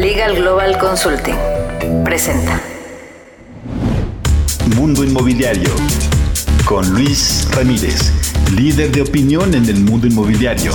Legal Global Consulting presenta Mundo Inmobiliario con Luis Ramírez, líder de opinión en el mundo inmobiliario.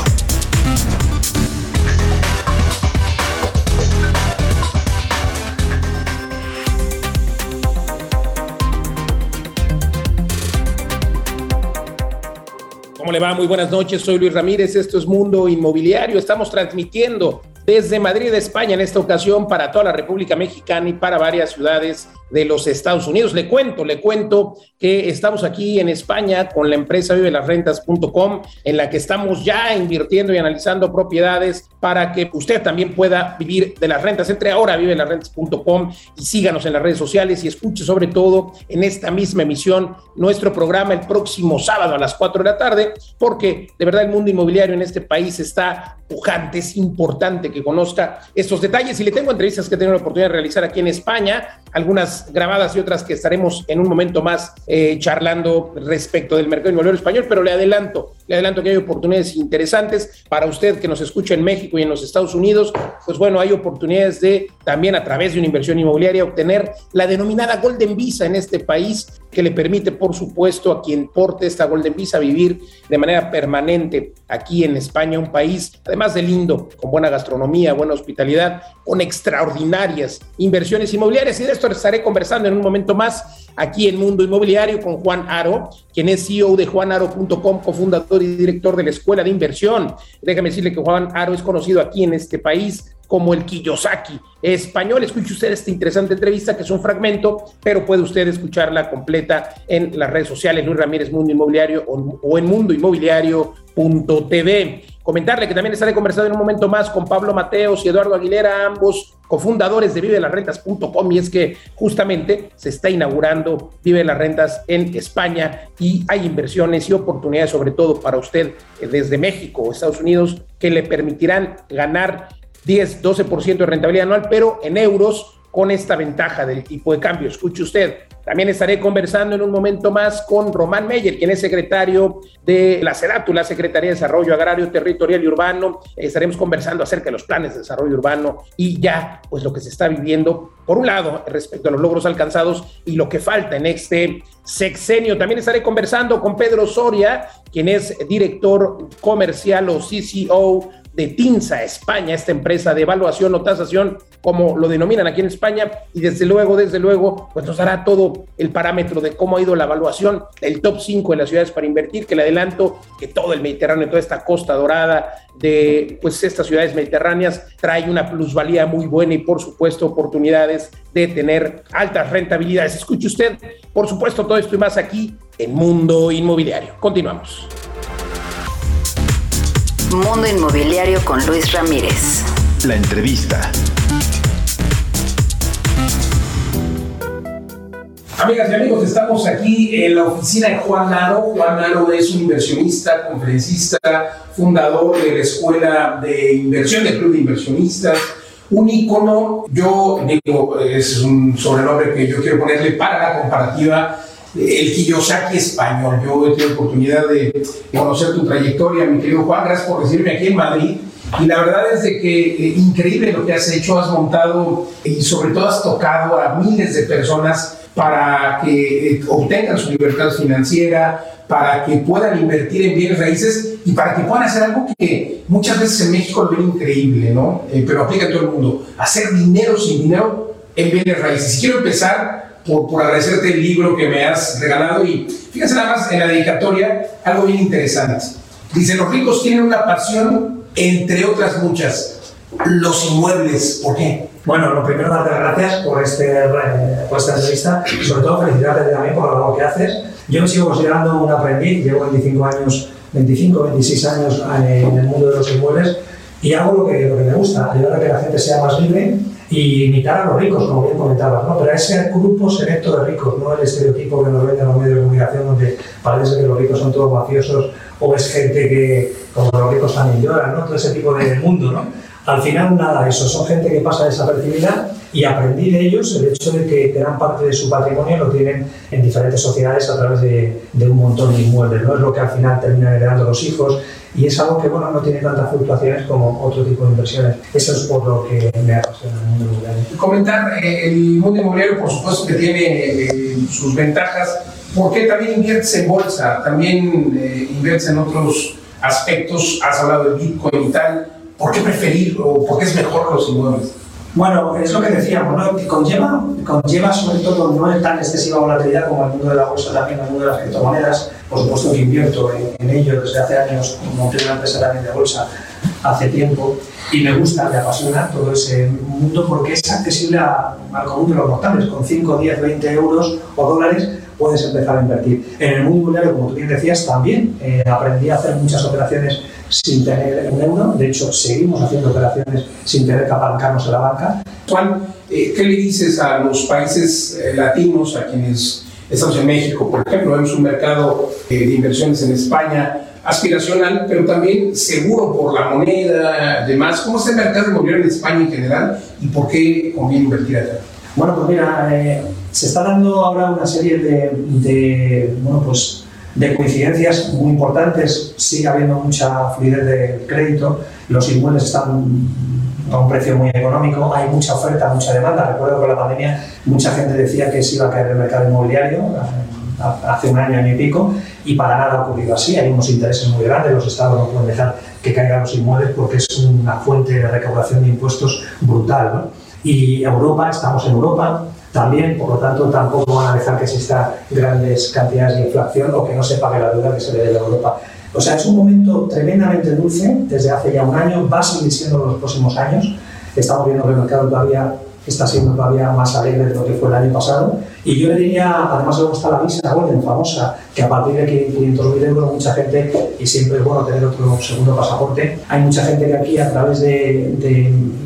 ¿Cómo le va? Muy buenas noches, soy Luis Ramírez, esto es Mundo Inmobiliario, estamos transmitiendo desde Madrid, España, en esta ocasión para toda la República Mexicana y para varias ciudades de los Estados Unidos. Le cuento, le cuento que estamos aquí en España con la empresa vivelasrentas.com, en la que estamos ya invirtiendo y analizando propiedades para que usted también pueda vivir de las rentas. Entre ahora a vivelasrentas.com y síganos en las redes sociales y escuche sobre todo en esta misma emisión nuestro programa el próximo sábado a las 4 de la tarde, porque de verdad el mundo inmobiliario en este país está pujante, es importante que conozca estos detalles y le tengo entrevistas que tengo la oportunidad de realizar aquí en España, algunas grabadas y otras que estaremos en un momento más eh, charlando respecto del mercado inmobiliario español, pero le adelanto, le adelanto que hay oportunidades interesantes para usted que nos escucha en México y en los Estados Unidos, pues bueno, hay oportunidades de también a través de una inversión inmobiliaria obtener la denominada Golden Visa en este país que le permite, por supuesto, a quien porte esta Golden Visa vivir de manera permanente aquí en España, un país, además de lindo, con buena gastronomía, buena hospitalidad, con extraordinarias inversiones inmobiliarias. Y de esto estaré conversando en un momento más aquí en Mundo Inmobiliario con Juan Aro, quien es CEO de juanaro.com, cofundador y director de la Escuela de Inversión. Déjame decirle que Juan Aro es conocido aquí en este país como el Kiyosaki español. Escuche usted esta interesante entrevista, que es un fragmento, pero puede usted escucharla completa en las redes sociales, Luis Ramírez Mundo Inmobiliario o, o en mundoinmobiliario.tv. Comentarle que también estaré conversando en un momento más con Pablo Mateos y Eduardo Aguilera, ambos cofundadores de vivelasrentas.com y es que justamente se está inaugurando Vive las Rentas en España y hay inversiones y oportunidades sobre todo para usted eh, desde México o Estados Unidos que le permitirán ganar 10, 12% de rentabilidad anual, pero en euros con esta ventaja del tipo de cambio. Escuche usted, también estaré conversando en un momento más con Román Meyer, quien es secretario de la SEDATU, la Secretaría de Desarrollo Agrario, Territorial y Urbano. Estaremos conversando acerca de los planes de desarrollo urbano y ya, pues lo que se está viviendo, por un lado, respecto a los logros alcanzados y lo que falta en este sexenio. También estaré conversando con Pedro Soria, quien es director comercial o CCO de TINSA España, esta empresa de evaluación o tasación, como lo denominan aquí en España, y desde luego, desde luego, pues nos dará todo el parámetro de cómo ha ido la evaluación del top 5 de las ciudades para invertir, que le adelanto que todo el Mediterráneo, toda esta costa dorada de pues estas ciudades mediterráneas trae una plusvalía muy buena y por supuesto oportunidades de tener altas rentabilidades. Escuche usted, por supuesto, todo esto y más aquí en Mundo Inmobiliario. Continuamos. Mundo Inmobiliario con Luis Ramírez. La entrevista. Amigas y amigos, estamos aquí en la oficina de Juan Aro. Juan Aro es un inversionista, conferencista, fundador de la Escuela de Inversión, del Club de Inversionistas, un ícono, yo digo, es un sobrenombre que yo quiero ponerle para la comparativa el Kiyosaki español. Yo he tenido oportunidad de conocer tu trayectoria, mi querido Juan, gracias por recibirme aquí en Madrid. Y la verdad es de que eh, increíble lo que has hecho, has montado y sobre todo has tocado a miles de personas para que eh, obtengan su libertad financiera, para que puedan invertir en bienes raíces y para que puedan hacer algo que muchas veces en México lo ven increíble, ¿no? Eh, pero aplica a todo el mundo, hacer dinero sin dinero en bienes raíces. Y quiero empezar por, por, agradecerte el libro que me has regalado y fíjense nada más en la dedicatoria algo bien interesante. Dice, los ricos tienen una pasión, entre otras muchas, los inmuebles. ¿Por qué? Bueno, lo primero, darte las gracias por, este, por esta entrevista y sobre todo felicitarte también por lo que haces. Yo me sigo considerando un aprendiz, llevo 25 años, 25, 26 años eh, en el mundo de los inmuebles y hago lo que, lo que me gusta, ayudar a que la gente sea más libre y imitar a los ricos, como bien comentabas, ¿no? pero a ese grupo selecto de ricos, no el estereotipo que nos venden los medios de comunicación donde parece que los ricos son todos mafiosos o es gente que, como los ricos también lloran, ¿no? todo ese tipo de mundo. ¿no? Al final, nada, eso son gente que pasa desapercibida y aprendí de ellos el hecho de que gran parte de su patrimonio lo tienen en diferentes sociedades a través de, de un montón de inmuebles. ¿no? Es lo que al final terminan heredando los hijos y es algo que bueno, no tiene tantas fluctuaciones como otro tipo de inversiones. Eso es por lo que me apasiona el mundo inmobiliario. Comentar, eh, el mundo inmobiliario por supuesto que tiene eh, sus ventajas, porque también inviertes en bolsa, también eh, inviertes en otros aspectos, has hablado de Bitcoin y tal, ¿por qué preferir o por qué es mejor los inmuebles? Bueno, es lo que decíamos, ¿no? conlleva, conlleva sobre todo no es tan excesiva volatilidad como el mundo de la bolsa, también el mundo de las criptomonedas. Por supuesto que invierto en, ello desde hace años, monté una empresa también de bolsa hace tiempo y me gusta, me apasiona todo ese mundo porque es accesible al común de los mortales. Con 5, 10, 20 euros o dólares puedes empezar a invertir. En el mundo inmobiliario, como tú bien decías, también eh, aprendí a hacer muchas operaciones sin tener un euro. De hecho, seguimos haciendo operaciones sin tener que apalancarnos en la banca. Juan, eh, ¿qué le dices a los países eh, latinos, a quienes estamos en México, por ejemplo? Vemos un mercado de inversiones en España aspiracional, pero también seguro por la moneda, demás. ¿Cómo está el mercado inmobiliario en España en general y por qué conviene invertir allá? Bueno, pues mira, se está dando ahora una serie de, de, bueno, pues, de coincidencias muy importantes. Sigue habiendo mucha fluidez de crédito, los inmuebles están a un precio muy económico, hay mucha oferta, mucha demanda. Recuerdo que con la pandemia mucha gente decía que se iba a caer el mercado inmobiliario hace un año, año y pico, y para nada ha ocurrido así. Hay unos intereses muy grandes, los estados no pueden dejar que caigan los inmuebles porque es una fuente de recaudación de impuestos brutal. ¿no? Y Europa, estamos en Europa, también, por lo tanto, tampoco van a dejar que existan grandes cantidades de inflación o que no se pague la deuda que se le debe a Europa. O sea, es un momento tremendamente dulce desde hace ya un año, va a seguir siendo en los próximos años. Estamos viendo que el mercado todavía está siendo todavía más alegre de lo que fue el año pasado. Y yo le diría, además luego está la visa Golden, famosa, que a partir de 500.000 euros mucha gente, y siempre es bueno tener otro segundo pasaporte, hay mucha gente que aquí a través de, de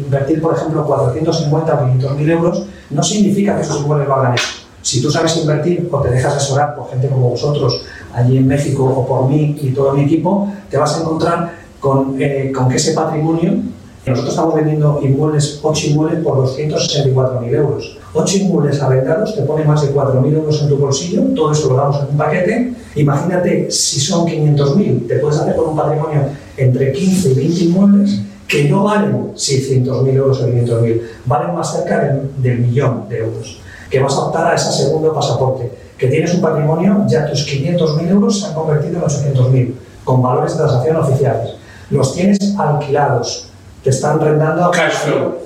invertir, por ejemplo, 450 o 500.000 euros, no significa que esos inmuebles valgan eso. Si tú sabes invertir o te dejas asesorar por gente como vosotros allí en México o por mí y todo mi equipo, te vas a encontrar con, eh, con que ese patrimonio nosotros estamos vendiendo inmuebles, 8 inmuebles por 264.000 euros. 8 inmuebles arrendados te pone más de 4.000 euros en tu bolsillo, todo eso lo damos en un paquete. Imagínate si son 500.000, te puedes hacer con un patrimonio entre 15 y 20 inmuebles que no valen 600.000 euros o 500.000, valen más cerca del, millón de euros. Que vas a optar a ese segundo pasaporte, que tienes un patrimonio, ya tus 500.000 euros se han convertido en 800.000, con valores de transacción oficiales. Los tienes alquilados, te están flow.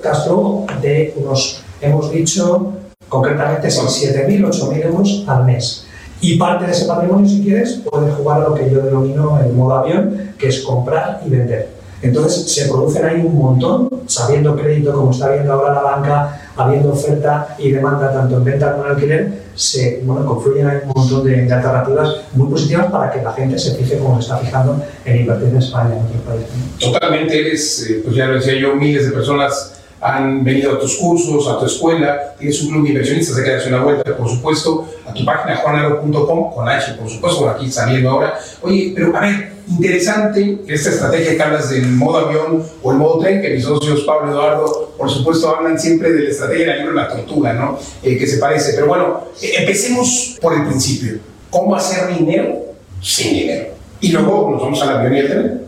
cash flow de unos, hemos dicho concretamente, son 7.000, 8.000 euros al mes. Y parte de ese patrimonio, si quieres, puedes jugar a lo que yo denomino el modo avión, que es comprar y vender. Entonces se producen ahí un montón, sabiendo crédito como está viendo ahora la banca, habiendo oferta y demanda tanto en venta como en alquiler, se bueno, confluyen ahí un montón de, alternativas muy positivas para que la gente se fije como se está fijando en invertir en España, en otros países. Totalmente, eres, eh, pues ya lo decía yo, miles de personas han venido a tus cursos, a tu escuela, tienes un club de inversionistas, hay que una vuelta, por supuesto, a tu página juanalo.com, con H, por supuesto, aquí saliendo ahora. Oye, pero a ver, interesante esta estrategia que hablas del modo avión o el modo tren, que mis socios Pablo y Eduardo, por supuesto, hablan siempre de la estrategia del libro La Tortuga, ¿no? Eh, que se parece. Pero bueno, eh, empecemos por el principio. ¿Cómo hacer dinero sin dinero? Y luego nos vamos al avión y al tren.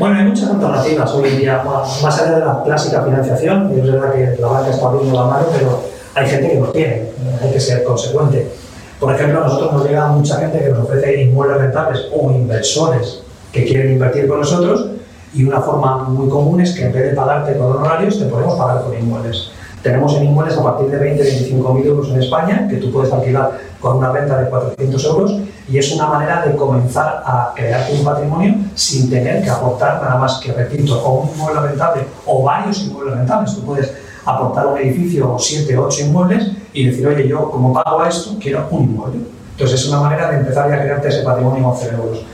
Bueno, hay muchas alternativas hoy en día, más allá de la clásica financiación, y es verdad que la banca está abriendo la mano, pero hay gente que no tiene, hay que ser consecuente. Por ejemplo, a nosotros nos llega mucha gente que nos ofrece inmuebles rentables o inversores que quieren invertir con nosotros y una forma muy común es que en vez de pagarte con honorarios, te podemos pagar con inmuebles. Tenemos en inmuebles a partir de 20, 25 mil euros en España, que tú puedes alquilar con una renta de 400 euros, y es una manera de comenzar a crear un patrimonio sin tener que aportar nada más que, repito, o un inmueble rentable o varios inmuebles rentables. Tú puedes aportar un edificio o 7, 8 inmuebles y decir, oye, yo como pago a esto, quiero un inmueble. Entonces es una manera de empezar ya a crearte ese patrimonio con 0 euros.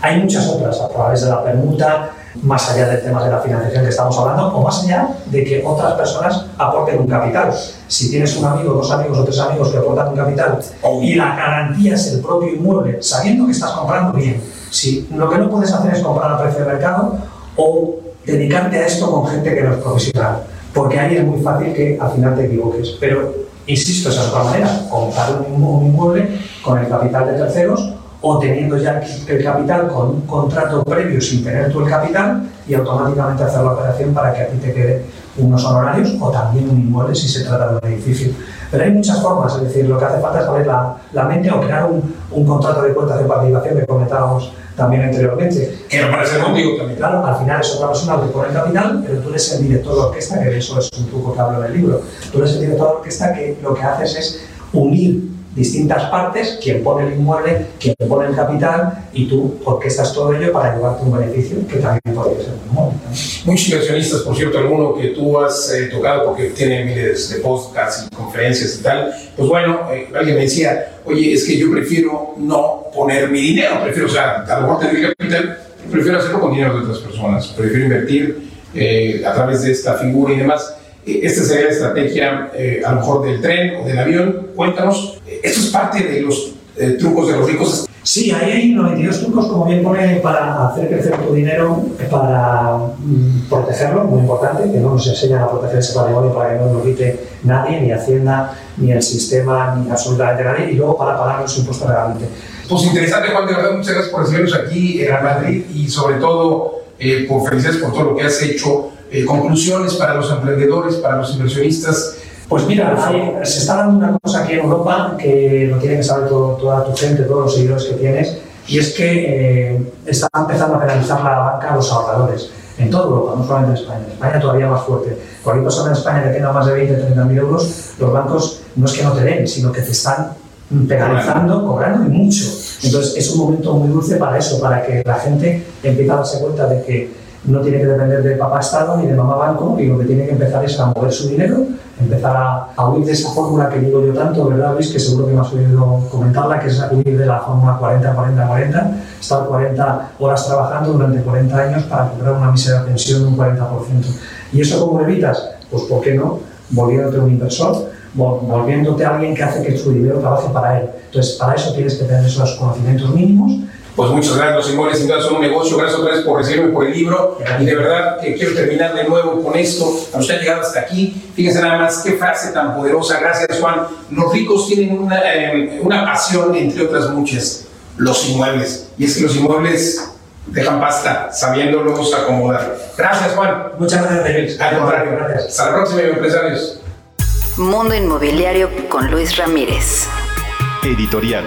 Hay muchas otras, a través de la permuta, más allá del tema de la financiación que estamos hablando, o más allá de que otras personas aporten un capital. Si tienes un amigo, dos amigos o tres amigos que aportan un capital y la garantía es el propio inmueble, sabiendo que estás comprando bien, si lo que no puedes hacer es comprar a precio de mercado o dedicarte a esto con gente que no es profesional, porque ahí es muy fácil que al final te equivoques. Pero, insisto, esa es otra manera, comprar un inmueble con el capital de terceros o teniendo ya el capital con un contrato previo sin tener tú el capital y automáticamente hacer la operación para que a ti te quede unos honorarios o también un inmueble si se trata de un edificio. Pero hay muchas formas, es decir, lo que hace falta es saber la, la mente o crear un, un, contrato de cuentas de participación que comentábamos también anteriormente. Que lo parece contigo también. Claro, al final es otra persona que pone el capital, pero tú eres el director de orquesta, que eso es un truco que hablo en el libro. Tú eres el director de orquesta que lo que haces es unir distintas partes, quien pone el inmueble, quien pone el capital y tú orquestas todo ello para llevarte un beneficio que también podría ser un inmueble. Muchos inversionistas, por cierto, alguno que tú has eh, tocado porque tiene miles de podcasts y conferencias y tal, pues bueno, eh, alguien me decía, oye, es que yo prefiero no poner mi dinero, prefiero, o sea, a lo mejor tener capital, prefiero hacerlo con dinero de otras personas, prefiero invertir eh, a través de esta figura y demás. Esta sería la estrategia, eh, a lo mejor del tren o del avión. Cuéntanos, ¿esto es parte de los eh, trucos de los ricos? Sí, ahí hay 92 trucos, como bien pone, para hacer crecer tu dinero, para mm, protegerlo, muy importante, que no nos enseñan a proteger ese patrimonio para que no nos quite nadie, ni Hacienda, ni el sistema, ni absolutamente nadie, y luego para pagar los impuestos realmente. Pues interesante, Juan, de verdad, muchas gracias por recibirnos aquí en Madrid y sobre todo eh, por felicidades por todo lo que has hecho eh, conclusiones para los emprendedores, para los inversionistas. Pues mira, se está dando una cosa aquí en Europa que lo tiene que saber toda tu gente, todos los seguidores que tienes, y es que eh, está empezando a penalizar la banca a los ahorradores. En toda Europa, no solamente en España. En España todavía más fuerte. Cualquier persona en España que tenga más de 20, 30 mil euros, los bancos no es que no te den, sino que te están penalizando, cobrando y mucho. Entonces es un momento muy dulce para eso, para que la gente empiece a darse cuenta de que no tiene que depender de papá Estado ni de mamá banco y lo que tiene que empezar es a mover su dinero, empezar a, huir de esa fórmula que digo yo tanto, ¿verdad Luis? Que seguro que me has oído comentarla, que es huir de la fórmula 40-40-40, estar 40 horas trabajando durante 40 años para cobrar una mísera pensión de un 40%. ¿Y eso cómo lo evitas? Pues ¿por qué no? Volviéndote un inversor, volviéndote a alguien que hace que tu dinero trabaje para él. Entonces, para eso tienes que tener esos conocimientos mínimos pues muchas gracias, los inmuebles sin duda son un negocio. Gracias otra vez por recibirme por el libro. Y de verdad que quiero terminar de nuevo con esto. A usted ha llegado hasta aquí. Fíjense nada más qué frase tan poderosa. Gracias, Juan. Los ricos tienen una, eh, una pasión, entre otras muchas, los inmuebles. Y es que los inmuebles dejan pasta, sabiéndolos acomodar. Gracias, Juan. Muchas gracias, Luis. Al contrario, gracias. Hasta la próxima, empresarios. Mundo Inmobiliario con Luis Ramírez. Editorial.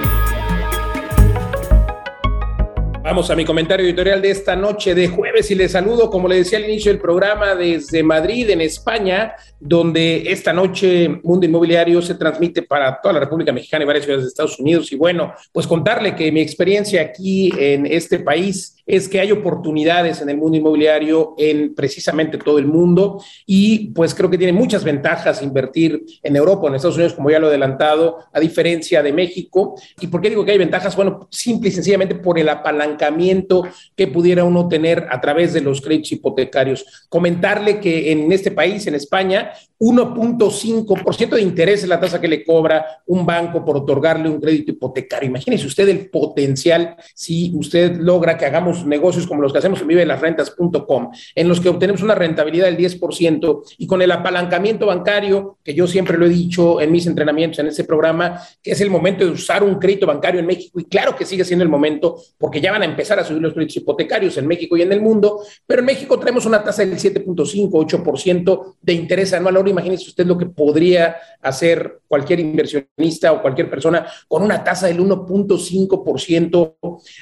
Vamos a mi comentario editorial de esta noche de jueves y les saludo, como le decía al inicio del programa, desde Madrid, en España, donde esta noche Mundo Inmobiliario se transmite para toda la República Mexicana y varias ciudades de Estados Unidos. Y bueno, pues contarle que mi experiencia aquí en este país es que hay oportunidades en el mundo inmobiliario en precisamente todo el mundo y pues creo que tiene muchas ventajas invertir en Europa, en Estados Unidos, como ya lo he adelantado, a diferencia de México. ¿Y por qué digo que hay ventajas? Bueno, simple y sencillamente por el apalancamiento que pudiera uno tener a través de los créditos hipotecarios. Comentarle que en este país, en España, 1.5% de interés es la tasa que le cobra un banco por otorgarle un crédito hipotecario. Imagínese usted el potencial si usted logra que hagamos negocios como los que hacemos en vivelasrentas.com, en los que obtenemos una rentabilidad del 10% y con el apalancamiento bancario, que yo siempre lo he dicho en mis entrenamientos en este programa, que es el momento de usar un crédito bancario en México y claro que sigue siendo el momento porque ya van a empezar a subir los créditos hipotecarios en México y en el mundo, pero en México traemos una tasa del 7.5, 8% de interés anual imagínese usted lo que podría hacer cualquier inversionista o cualquier persona con una tasa del 1.5%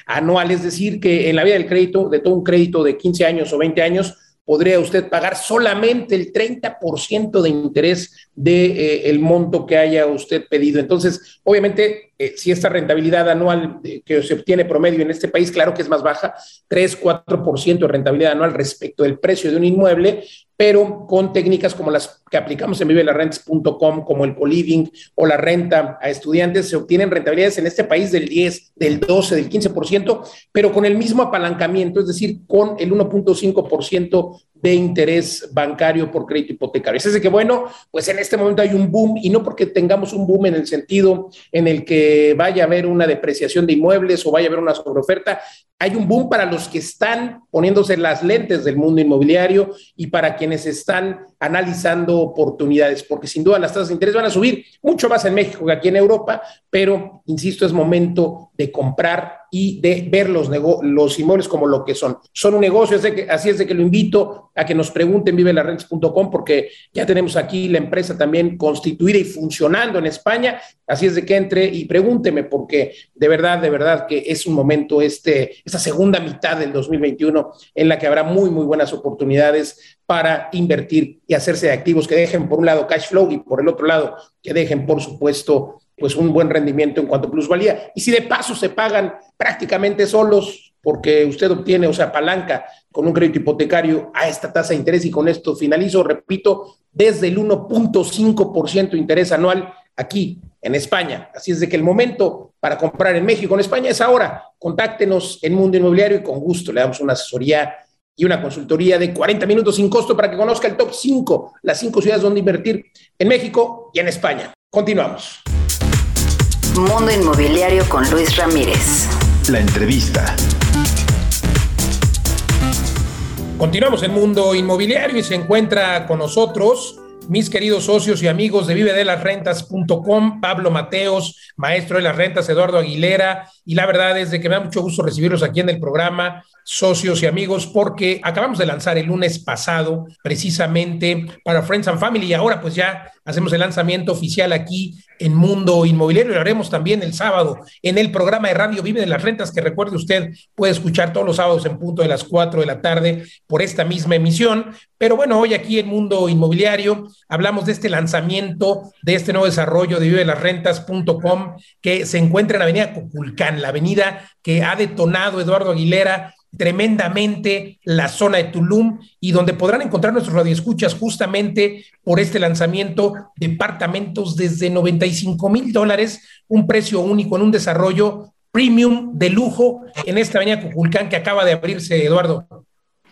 anual. Es decir, que en la vida del crédito, de todo un crédito de 15 años o 20 años, podría usted pagar solamente el 30% de interés del de, eh, monto que haya usted pedido. Entonces, obviamente, eh, si esta rentabilidad anual eh, que se obtiene promedio en este país, claro que es más baja, 3, 4% de rentabilidad anual respecto del precio de un inmueble, pero con técnicas como las que aplicamos en vivelarrentes.com, como el co-living o la renta a estudiantes, se obtienen rentabilidades en este país del 10, del 12, del 15%, pero con el mismo apalancamiento, es decir, con el 1.5% de interés bancario por crédito hipotecario. Es decir, que, bueno, pues en este momento hay un boom y no porque tengamos un boom en el sentido en el que vaya a haber una depreciación de inmuebles o vaya a haber una sobreoferta, hay un boom para los que están poniéndose las lentes del mundo inmobiliario y para quienes están analizando oportunidades, porque sin duda las tasas de interés van a subir mucho más en México que aquí en Europa, pero, insisto, es momento de comprar y de ver los, los inmuebles como lo que son. Son un negocio, así, así es de que lo invito a que nos pregunten vivelarrentes.com porque ya tenemos aquí la empresa también constituida y funcionando en España, así es de que entre y pregúnteme porque de verdad, de verdad que es un momento, este, esta segunda mitad del 2021 en la que habrá muy, muy buenas oportunidades para invertir y hacerse de activos que dejen por un lado cash flow y por el otro lado que dejen, por supuesto, pues un buen rendimiento en cuanto a plusvalía. Y si de paso se pagan prácticamente solos, porque usted obtiene, o sea, palanca con un crédito hipotecario a esta tasa de interés y con esto finalizo, repito, desde el 1.5% de interés anual aquí en España. Así es de que el momento para comprar en México, en España, es ahora. Contáctenos en Mundo Inmobiliario y con gusto le damos una asesoría y una consultoría de 40 minutos sin costo para que conozca el top 5, las cinco ciudades donde invertir en México y en España. Continuamos. Mundo Inmobiliario con Luis Ramírez. La entrevista. Continuamos en Mundo Inmobiliario y se encuentra con nosotros mis queridos socios y amigos de vivedelasrentas.com, Pablo Mateos, maestro de las rentas, Eduardo Aguilera, y la verdad es de que me da mucho gusto recibirlos aquí en el programa socios y amigos, porque acabamos de lanzar el lunes pasado precisamente para Friends and Family y ahora pues ya hacemos el lanzamiento oficial aquí en Mundo Inmobiliario y lo haremos también el sábado en el programa de Radio Vive de las Rentas, que recuerde usted puede escuchar todos los sábados en punto de las 4 de la tarde por esta misma emisión. Pero bueno, hoy aquí en Mundo Inmobiliario hablamos de este lanzamiento, de este nuevo desarrollo de vive de las rentas.com que se encuentra en Avenida La avenida que ha detonado Eduardo Aguilera tremendamente la zona de Tulum y donde podrán encontrar nuestros radioescuchas justamente por este lanzamiento departamentos desde 95 mil dólares, un precio único en un desarrollo premium de lujo en esta avenida Cuculcán que acaba de abrirse, Eduardo.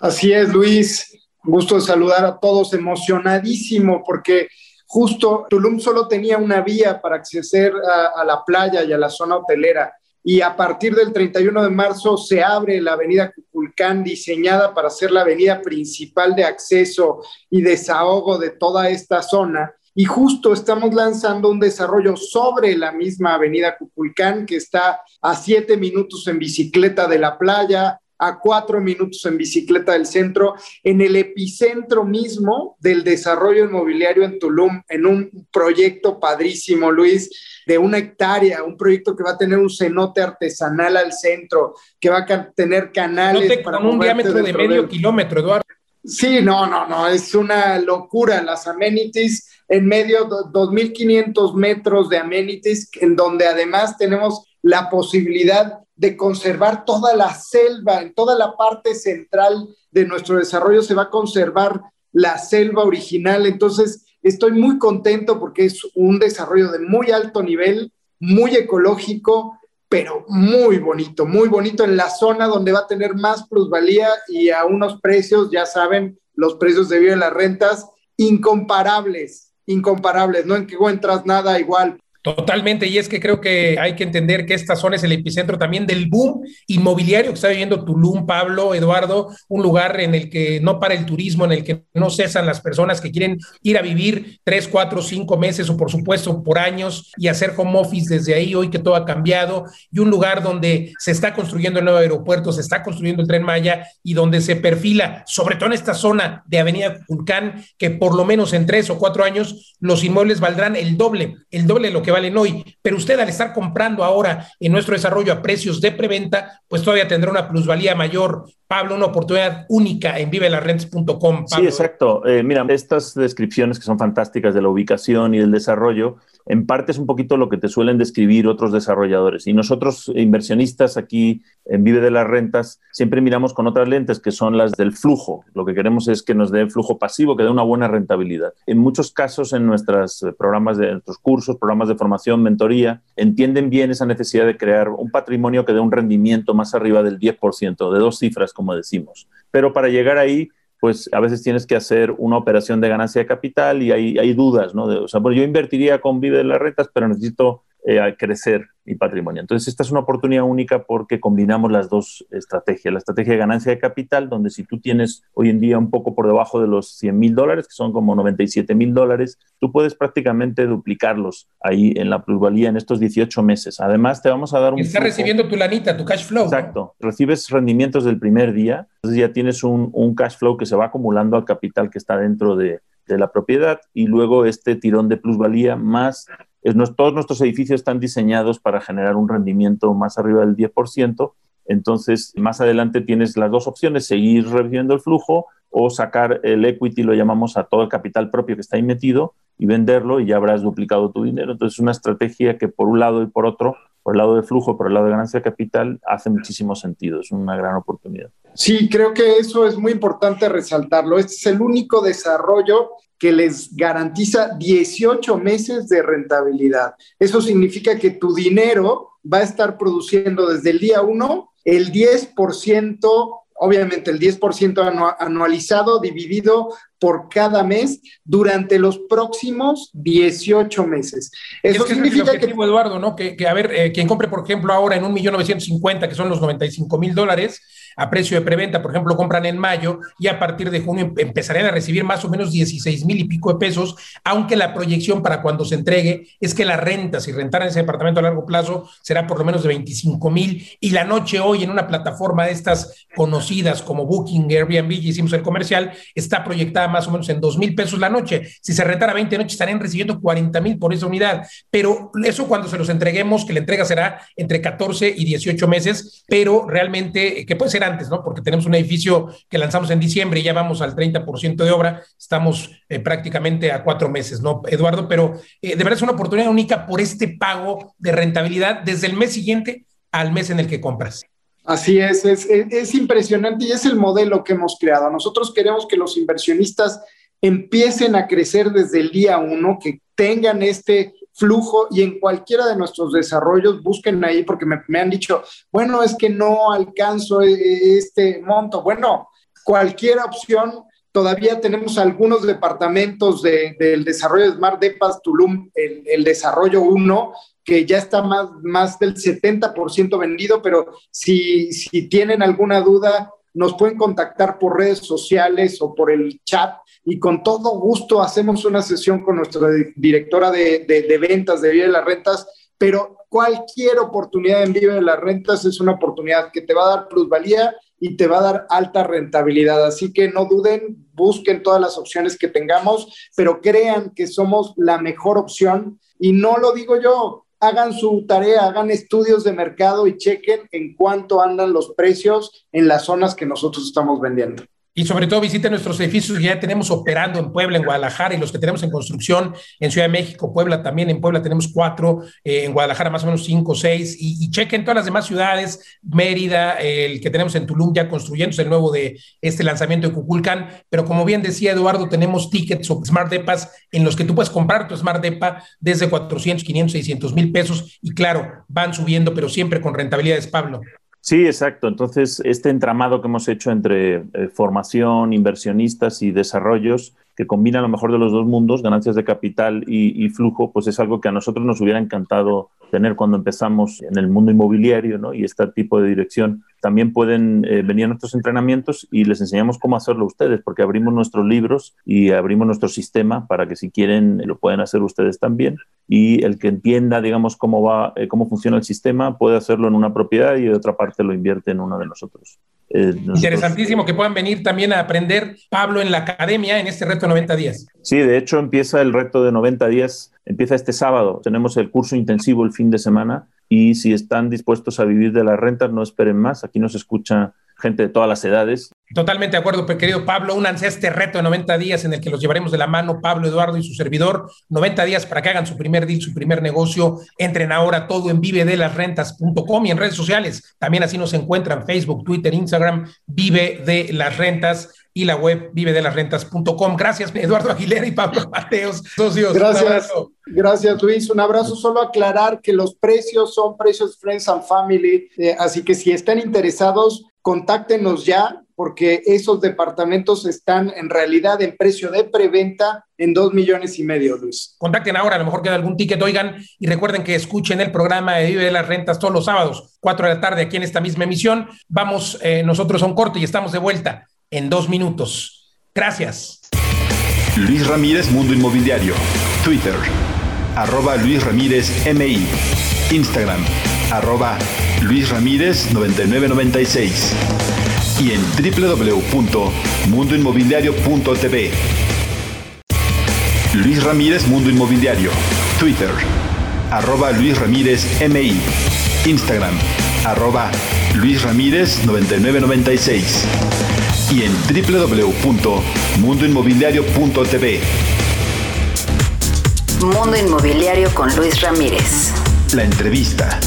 Así es, Luis. Gusto de saludar a todos, emocionadísimo porque justo Tulum solo tenía una vía para acceder a la playa y a la zona hotelera y a partir del 31 de marzo se abre la avenida Cuculcán, diseñada para ser la avenida principal de acceso y desahogo de toda esta zona. Y justo estamos lanzando un desarrollo sobre la misma avenida Cuculcán, que está a siete minutos en bicicleta de la playa, a cuatro minutos en bicicleta del centro, en el epicentro mismo del desarrollo inmobiliario en Tulum, en un proyecto padrísimo, Luis, de una hectárea, un proyecto que va a tener un cenote artesanal al centro, que va a tener canales para con un diámetro de medio kilómetro, Eduardo. Sí, no, no, no, es una locura. Las amenities en medio, 2.500 metros de amenities, en donde además tenemos la posibilidad de conservar toda la selva, en toda la parte central de nuestro desarrollo se va a conservar la selva original. Entonces, Estoy muy contento porque es un desarrollo de muy alto nivel, muy ecológico, pero muy bonito, muy bonito en la zona donde va a tener más plusvalía y a unos precios, ya saben, los precios de vida en las rentas, incomparables, incomparables, no encuentras nada igual. Totalmente, y es que creo que hay que entender que esta zona es el epicentro también del boom inmobiliario que está viviendo Tulum, Pablo, Eduardo, un lugar en el que no para el turismo, en el que no cesan las personas que quieren ir a vivir tres, cuatro, cinco meses o por supuesto por años y hacer home office desde ahí, hoy que todo ha cambiado, y un lugar donde se está construyendo el nuevo aeropuerto, se está construyendo el tren Maya y donde se perfila, sobre todo en esta zona de Avenida Vulcán, que por lo menos en tres o cuatro años los inmuebles valdrán el doble, el doble de lo que valen hoy, pero usted al estar comprando ahora en nuestro desarrollo a precios de preventa, pues todavía tendrá una plusvalía mayor. Pablo, una oportunidad única en vivelarrents.com. Sí, exacto. Eh, mira, estas descripciones que son fantásticas de la ubicación y del desarrollo, en parte es un poquito lo que te suelen describir otros desarrolladores. Y nosotros, inversionistas aquí en Vive de las Rentas, siempre miramos con otras lentes que son las del flujo. Lo que queremos es que nos dé flujo pasivo, que dé una buena rentabilidad. En muchos casos, en nuestros programas de nuestros cursos, programas de formación, mentoría, entienden bien esa necesidad de crear un patrimonio que dé un rendimiento más arriba del 10%, de dos cifras, como decimos. Pero para llegar ahí, pues a veces tienes que hacer una operación de ganancia de capital y hay, hay dudas, ¿no? o sea, yo invertiría con Vive de las Rentas, pero necesito eh, crecer. mi patrimonio. Entonces, esta es una oportunidad única porque combinamos las dos estrategias. La estrategia de ganancia de capital, donde si tú tienes hoy en día un poco por debajo de los 100 mil dólares, que son como 97 mil dólares, tú puedes prácticamente duplicarlos ahí en la plusvalía en estos 18 meses. Además, te vamos a dar un... Estás recibiendo tu lanita, tu cash flow. Exacto. Recibes rendimientos del primer día, entonces ya tienes un, un cash flow que se va acumulando al capital que está dentro de, de la propiedad y luego este tirón de plusvalía más todos nuestros edificios están diseñados para generar un rendimiento más arriba del 10%. Entonces, más adelante tienes las dos opciones, seguir reviviendo el flujo o sacar el equity, lo llamamos a todo el capital propio que está ahí metido y venderlo y ya habrás duplicado tu dinero. Entonces, es una estrategia que por un lado y por otro, por el lado de flujo, por el lado de ganancia de capital, hace muchísimo sentido. Es una gran oportunidad. Sí, creo que eso es muy importante resaltarlo. Este es el único desarrollo que les garantiza 18 meses de rentabilidad. Eso significa que tu dinero va a estar produciendo desde el día 1 el 10%, obviamente el 10% anualizado dividido por cada mes durante los próximos 18 meses. Eso significa que, Eduardo, ¿no? Que, a ver, eh, quien compre, por ejemplo, ahora en un millón que son los 95 mil dólares, a precio de preventa, por ejemplo, compran en mayo y a partir de junio empezarían a recibir más o menos 16 mil y pico de pesos, aunque la proyección para cuando se entregue es que la renta, si rentaran ese departamento a largo plazo, será por lo menos de 25 mil y la noche hoy en una plataforma de estas conocidas como Booking, Airbnb, hicimos el comercial, está proyectada más o menos en 2 mil pesos la noche. Si se rentara 20 noches, estarían recibiendo 40 mil por esa unidad. Pero eso cuando se los entreguemos, que la entrega será entre 14 y 18 meses, pero realmente, que puede ser antes, ¿no? Porque tenemos un edificio que lanzamos en diciembre y ya vamos al 30% de obra, estamos eh, prácticamente a cuatro meses, ¿no, Eduardo? Pero eh, de verdad es una oportunidad única por este pago de rentabilidad desde el mes siguiente al mes en el que compras. Así es, es, impresionante y es el modelo que hemos creado. Nosotros queremos que los inversionistas empiecen a crecer desde el día uno, que tengan este flujo y en cualquiera de nuestros desarrollos busquen ahí porque me, han dicho, bueno, es que no alcanzo e, e, este monto. Bueno, cualquier opción, todavía tenemos algunos departamentos del desarrollo de Smart Depas Tulum, el, el desarrollo 1, que ya está más, más del 70% vendido, pero si, si tienen alguna duda, nos pueden contactar por redes sociales o por el chat y con todo gusto hacemos una sesión con nuestra directora de, de, ventas de Vive de las Rentas, pero cualquier oportunidad en Vive de las Rentas es una oportunidad que te va a dar plusvalía y te va a dar alta rentabilidad. Así que no duden, busquen todas las opciones que tengamos, pero crean que somos la mejor opción. Y no lo digo yo, hagan su tarea, hagan estudios de mercado y chequen en cuánto andan los precios en las zonas que nosotros estamos vendiendo. Y sobre todo visiten nuestros edificios que ya tenemos operando en Puebla, en Guadalajara y los que tenemos en construcción en Ciudad de México, Puebla también. En Puebla tenemos cuatro, eh, en Guadalajara más o menos cinco, seis. Y, chequen todas las demás ciudades, Mérida, el que tenemos en Tulum ya construyéndose el nuevo de este lanzamiento de Cuculcán. Pero como bien decía Eduardo, tenemos tickets o Smart Depas en los que tú puedes comprar tu Smart Depa desde 400, 500, 600 mil pesos. Y claro, van subiendo, pero siempre con rentabilidades, Pablo. Sí, exacto. Entonces, este entramado que hemos hecho entre eh, formación, inversionistas y desarrollos, que combina lo mejor de los dos mundos, ganancias de capital y, flujo, pues es algo que a nosotros nos hubiera encantado tener cuando empezamos en el mundo inmobiliario ¿no? y este tipo de dirección. También pueden eh, venir a nuestros entrenamientos y les enseñamos cómo hacerlo ustedes, porque abrimos nuestros libros y abrimos nuestro sistema para que si quieren lo pueden hacer ustedes también y el que entienda, digamos, cómo va, eh, cómo funciona el sistema, puede hacerlo en una propiedad y de otra parte lo invierte en uno de nosotros. Eh, Interesantísimo que puedan venir también a aprender, Pablo, en la academia en este reto de 90 días. Sí, de hecho empieza el reto de 90 días, empieza este sábado. Tenemos el curso intensivo el fin de semana y si están dispuestos a vivir de las rentas, no esperen más. Aquí nos escucha gente de todas las edades. Totalmente de acuerdo, querido Pablo. Únanse a este reto de 90 días en el que los llevaremos de la mano, Pablo, Eduardo y su servidor. 90 días para que hagan su primer deal, su primer negocio. Entren ahora todo en vivedelasrentas.com y en redes sociales. También así nos encuentran Facebook, Twitter, Instagram, Vive de las Rentas y la web vivedelasrentas.com. Gracias, Eduardo Aguilera y Pablo Mateos, socios. Gracias. Gracias, Luis. Un abrazo. Solo aclarar que los precios son precios Friends and Family. Eh, así que si están interesados, contáctenos ya porque esos departamentos están en realidad en precio de preventa en dos millones y medio, Luis. Contacten ahora, a lo mejor queda algún ticket, oigan, y recuerden que escuchen el programa de Vive de las Rentas todos los sábados, 4 de la tarde, aquí en esta misma emisión. Vamos eh, nosotros a un corte y estamos de vuelta en dos minutos. Gracias. Luis Ramírez, Mundo Inmobiliario. Twitter, arroba Luis Ramírez MI. Instagram, arroba Luis Ramírez 9996 y en www.mundoinmobiliario.tv. Luis Ramírez Mundo Inmobiliario, Twitter, arroba Luis Ramírez MI, Instagram, arroba Luis Ramírez 9996 y en www.mundoinmobiliario.tv. Mundo Inmobiliario con Luis Ramírez. La entrevista.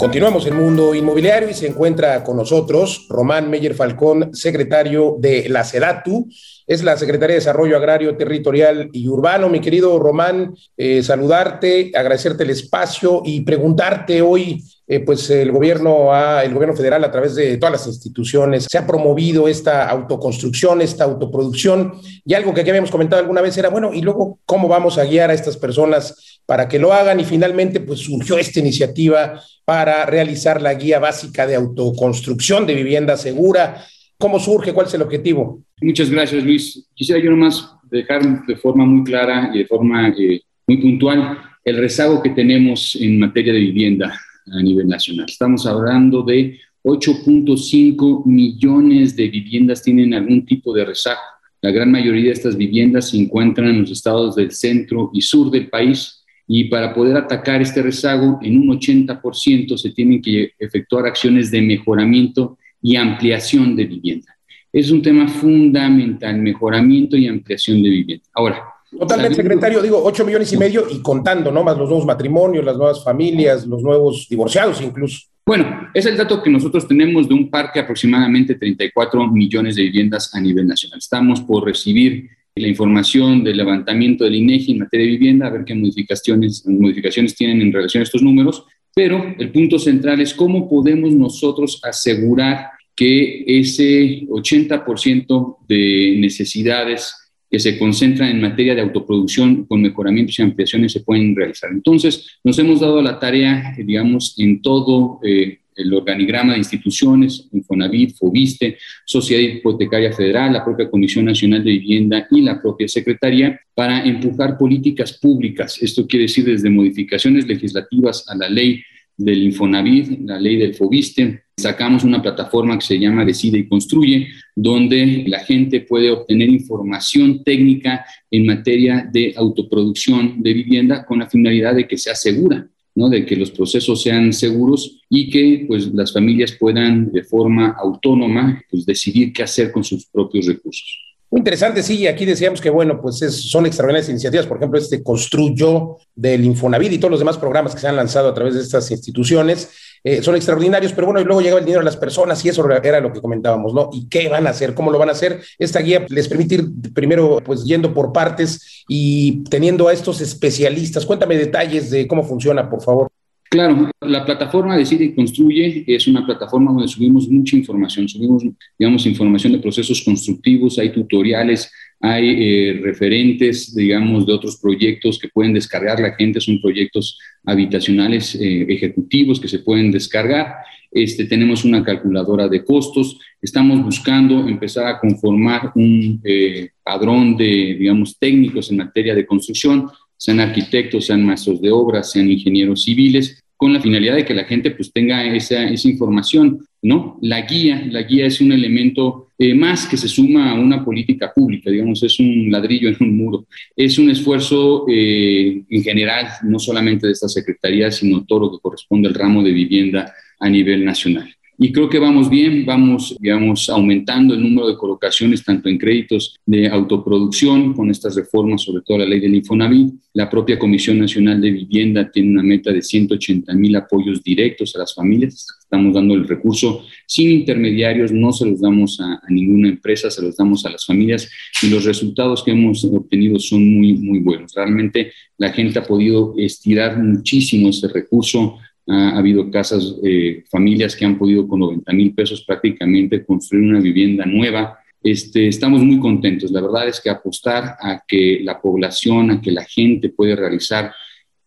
Continuamos en Mundo Inmobiliario y se encuentra con nosotros Román Meyer Falcón, secretario de la SEDATU, es la Secretaría de Desarrollo Agrario, Territorial y Urbano. Mi querido Román, eh, saludarte, agradecerte el espacio y preguntarte hoy, eh, pues el gobierno, ha, el gobierno federal a través de todas las instituciones se ha promovido esta autoconstrucción, esta autoproducción y algo que aquí habíamos comentado alguna vez era, bueno, y luego, ¿cómo vamos a guiar a estas personas para que lo hagan? Y finalmente, pues surgió esta iniciativa para realizar la guía básica de autoconstrucción de vivienda segura. ¿Cómo surge? ¿Cuál es el objetivo? Muchas gracias, Luis. Quisiera yo nomás dejar de forma muy clara y de forma eh, muy puntual el rezago que tenemos en materia de vivienda a nivel nacional. Estamos hablando de 8.5 millones de viviendas tienen algún tipo de rezago. La gran mayoría de estas viviendas se encuentran en los estados del centro y sur del país y para poder atacar este rezago en un 80% se tienen que efectuar acciones de mejoramiento y ampliación de vivienda. Es un tema fundamental, mejoramiento y ampliación de vivienda. Ahora, Totalmente, secretario, digo, 8 millones y medio y contando, ¿no? Más los nuevos matrimonios, las nuevas familias, los nuevos divorciados incluso. Bueno, es el dato que nosotros tenemos de un parque aproximadamente 34 millones de viviendas a nivel nacional. Estamos por recibir la información del levantamiento del INEGI en materia de vivienda, a ver qué modificaciones, modificaciones tienen en relación a estos números, pero el punto central es cómo podemos nosotros asegurar que ese 80% de necesidades que se concentran en materia de autoproducción con mejoramientos y ampliaciones se pueden realizar. Entonces, nos hemos dado la tarea, digamos, en todo eh, el organigrama de instituciones, Infonavit, Fobiste, Sociedad Hipotecaria Federal, la propia Comisión Nacional de Vivienda y la propia Secretaría para empujar políticas públicas. Esto quiere decir desde modificaciones legislativas a la ley del Infonavit, la ley del Fobiste. Sacamos una plataforma que se llama Decide y Construye, donde la gente puede obtener información técnica en materia de autoproducción de vivienda con la finalidad de que sea segura de que los procesos sean seguros y que pues, las familias puedan de forma autónoma pues, decidir qué hacer con sus propios recursos. Muy interesante, sí, aquí decíamos que, bueno, pues son extraordinarias iniciativas, por ejemplo, este Construyo del Infonavit y todos los demás programas que se han lanzado a través de estas instituciones eh, son extraordinarios, pero bueno, y luego llegaba el dinero a las personas y eso era lo que comentábamos, ¿no? ¿Y qué van a hacer? ¿Cómo lo van a hacer? Esta guía les permite ir primero, pues, yendo por partes y teniendo a estos especialistas. Cuéntame detalles de cómo funciona, por favor. Claro, la plataforma Decide y Construye es una plataforma donde subimos mucha información, subimos, digamos, información de procesos constructivos, hay tutoriales, hay eh, referentes, digamos, de otros proyectos que pueden descargar la gente, son proyectos habitacionales eh, ejecutivos que se pueden descargar. Este, tenemos una calculadora de costos, estamos buscando empezar a conformar un eh, padrón de, digamos, técnicos en materia de construcción sean arquitectos, sean maestros de obras, sean ingenieros civiles, con la finalidad de que la gente pues tenga esa, esa información, ¿no? La guía, la guía es un elemento eh, más que se suma a una política pública, digamos, es un ladrillo en un muro. Es un esfuerzo eh, en general, no solamente de esta secretaría, sino todo lo que corresponde al ramo de vivienda a nivel nacional. Y creo que vamos bien, vamos, digamos, aumentando el número de colocaciones tanto en créditos de autoproducción con estas reformas, sobre todo la ley del Infonavit. La propia Comisión Nacional de Vivienda tiene una meta de 180 mil apoyos directos a las familias. Estamos dando el recurso sin intermediarios, no se los damos a, a ninguna empresa, se los damos a las familias y los resultados que hemos obtenido son muy, muy buenos. Realmente la gente ha podido estirar muchísimo ese recurso ha, habido casas, eh, familias que han podido con 90 mil pesos prácticamente construir una vivienda nueva. Este, estamos muy contentos. La verdad es que apostar a que la población, a que la gente puede realizar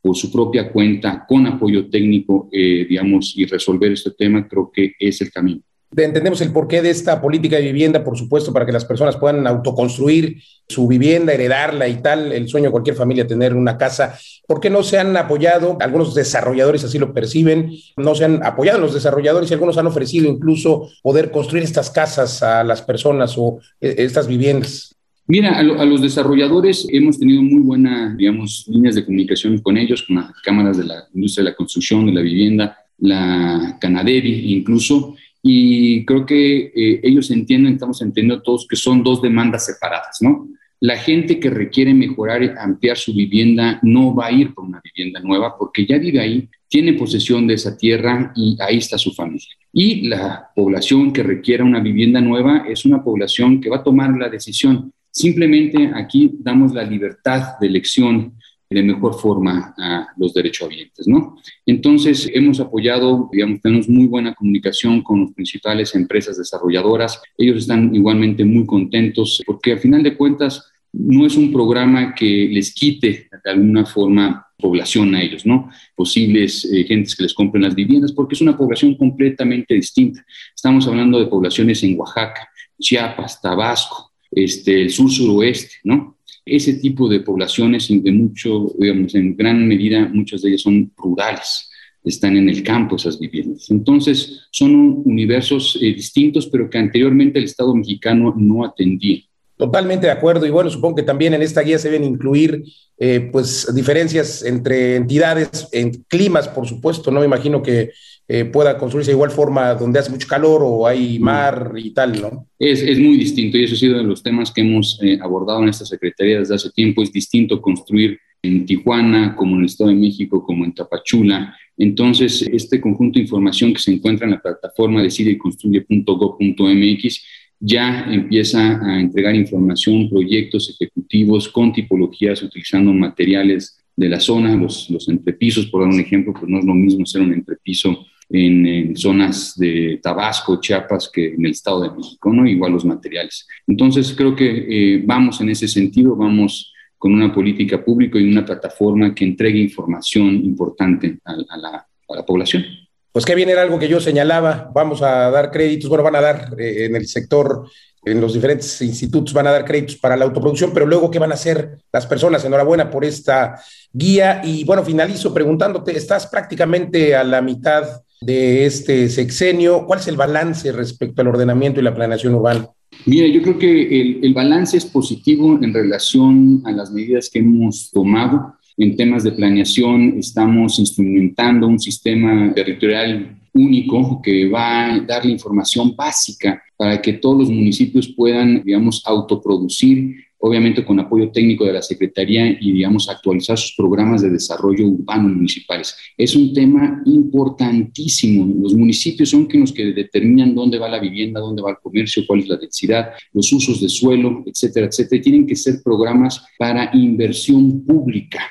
por su propia cuenta, con apoyo técnico, eh, digamos, y resolver este tema, creo que es el camino entendemos el porqué de esta política de vivienda, por supuesto, para que las personas puedan autoconstruir su vivienda, heredarla y tal, el sueño de cualquier familia tener una casa. ¿Por qué no se han apoyado? Algunos desarrolladores así lo perciben, no se han apoyado los desarrolladores y algunos han ofrecido incluso poder construir estas casas a las personas o eh, estas viviendas. Mira, a, los desarrolladores hemos tenido muy buenas, digamos, líneas de comunicación con ellos, con las cámaras de la industria de la construcción, de la vivienda, la Canadevi incluso, y creo que eh, ellos entienden, estamos entendiendo todos que son dos demandas separadas, ¿no? La gente que requiere mejorar ampliar su vivienda no va a ir por una vivienda nueva porque ya vive ahí, tiene posesión de esa tierra y ahí está su familia. Y la población que requiera una vivienda nueva es una población que va a tomar la decisión. Simplemente aquí damos la libertad de elección de mejor forma a los derechohabientes, ¿no? Entonces, hemos apoyado, digamos, tenemos muy buena comunicación con las principales empresas desarrolladoras. Ellos están igualmente muy contentos porque, al final de cuentas, no es un programa que les quite de alguna forma población a ellos, ¿no? Posibles eh, gentes que les compren las viviendas, porque es una población completamente distinta. Estamos hablando de poblaciones en Oaxaca, Chiapas, Tabasco, este, el sur suroeste, ¿no? Ese tipo de poblaciones, de mucho, digamos, en gran medida, muchas de ellas son rurales, están en el campo esas viviendas. Entonces, son universos eh, distintos, pero que anteriormente el Estado mexicano no atendía. Totalmente de acuerdo. Y bueno, supongo que también en esta guía se deben incluir eh, pues diferencias entre entidades, en climas, por supuesto, ¿no? Me imagino que eh, pueda construirse de igual forma donde hace mucho calor o hay mm. mar y tal, ¿no? Es, es muy distinto y eso ha sido de los temas que hemos eh, abordado en esta Secretaría desde hace tiempo. Es distinto construir en Tijuana, como en el Estado de México, como en Tapachula. Entonces, este conjunto de información que se encuentra en la plataforma de decideconstruye.gov.mx ya empieza a entregar información, proyectos ejecutivos con tipologías utilizando materiales de la zona, los, entrepisos, por dar un ejemplo, pues no es lo mismo ser un entrepiso en, zonas de Tabasco, Chiapas, que en el Estado de México, ¿no? Igual los materiales. Entonces, creo que eh, vamos en ese sentido, vamos con una política pública y una plataforma que entregue información importante a la población. Pues que viene era algo que yo señalaba, vamos a dar créditos, bueno, van a dar eh, en el sector en los diferentes institutos van a dar créditos para la autoproducción, pero luego, ¿qué van a hacer las personas? Enhorabuena por esta guía. Y bueno, finalizo preguntándote, estás prácticamente a la mitad de este sexenio. ¿Cuál es el balance respecto al ordenamiento y la planeación urbana? Mira, yo creo que el, el balance es positivo en relación a las medidas que hemos tomado. En temas de planeación estamos instrumentando un sistema territorial único que va a dar la información básica para que todos los municipios puedan, digamos, autoproducir, obviamente con apoyo técnico de la Secretaría y, digamos, actualizar sus programas de desarrollo urbano municipales. Es un tema importantísimo. Los municipios son los que determinan dónde va la vivienda, dónde va el comercio, cuál es la densidad, los usos de suelo, etcétera, etcétera. tienen que ser programas para inversión pública,